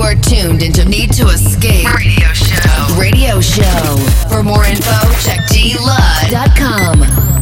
You are tuned into Need to Escape Radio Show. Radio Show. For more info, check dlud.com.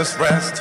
at its rest,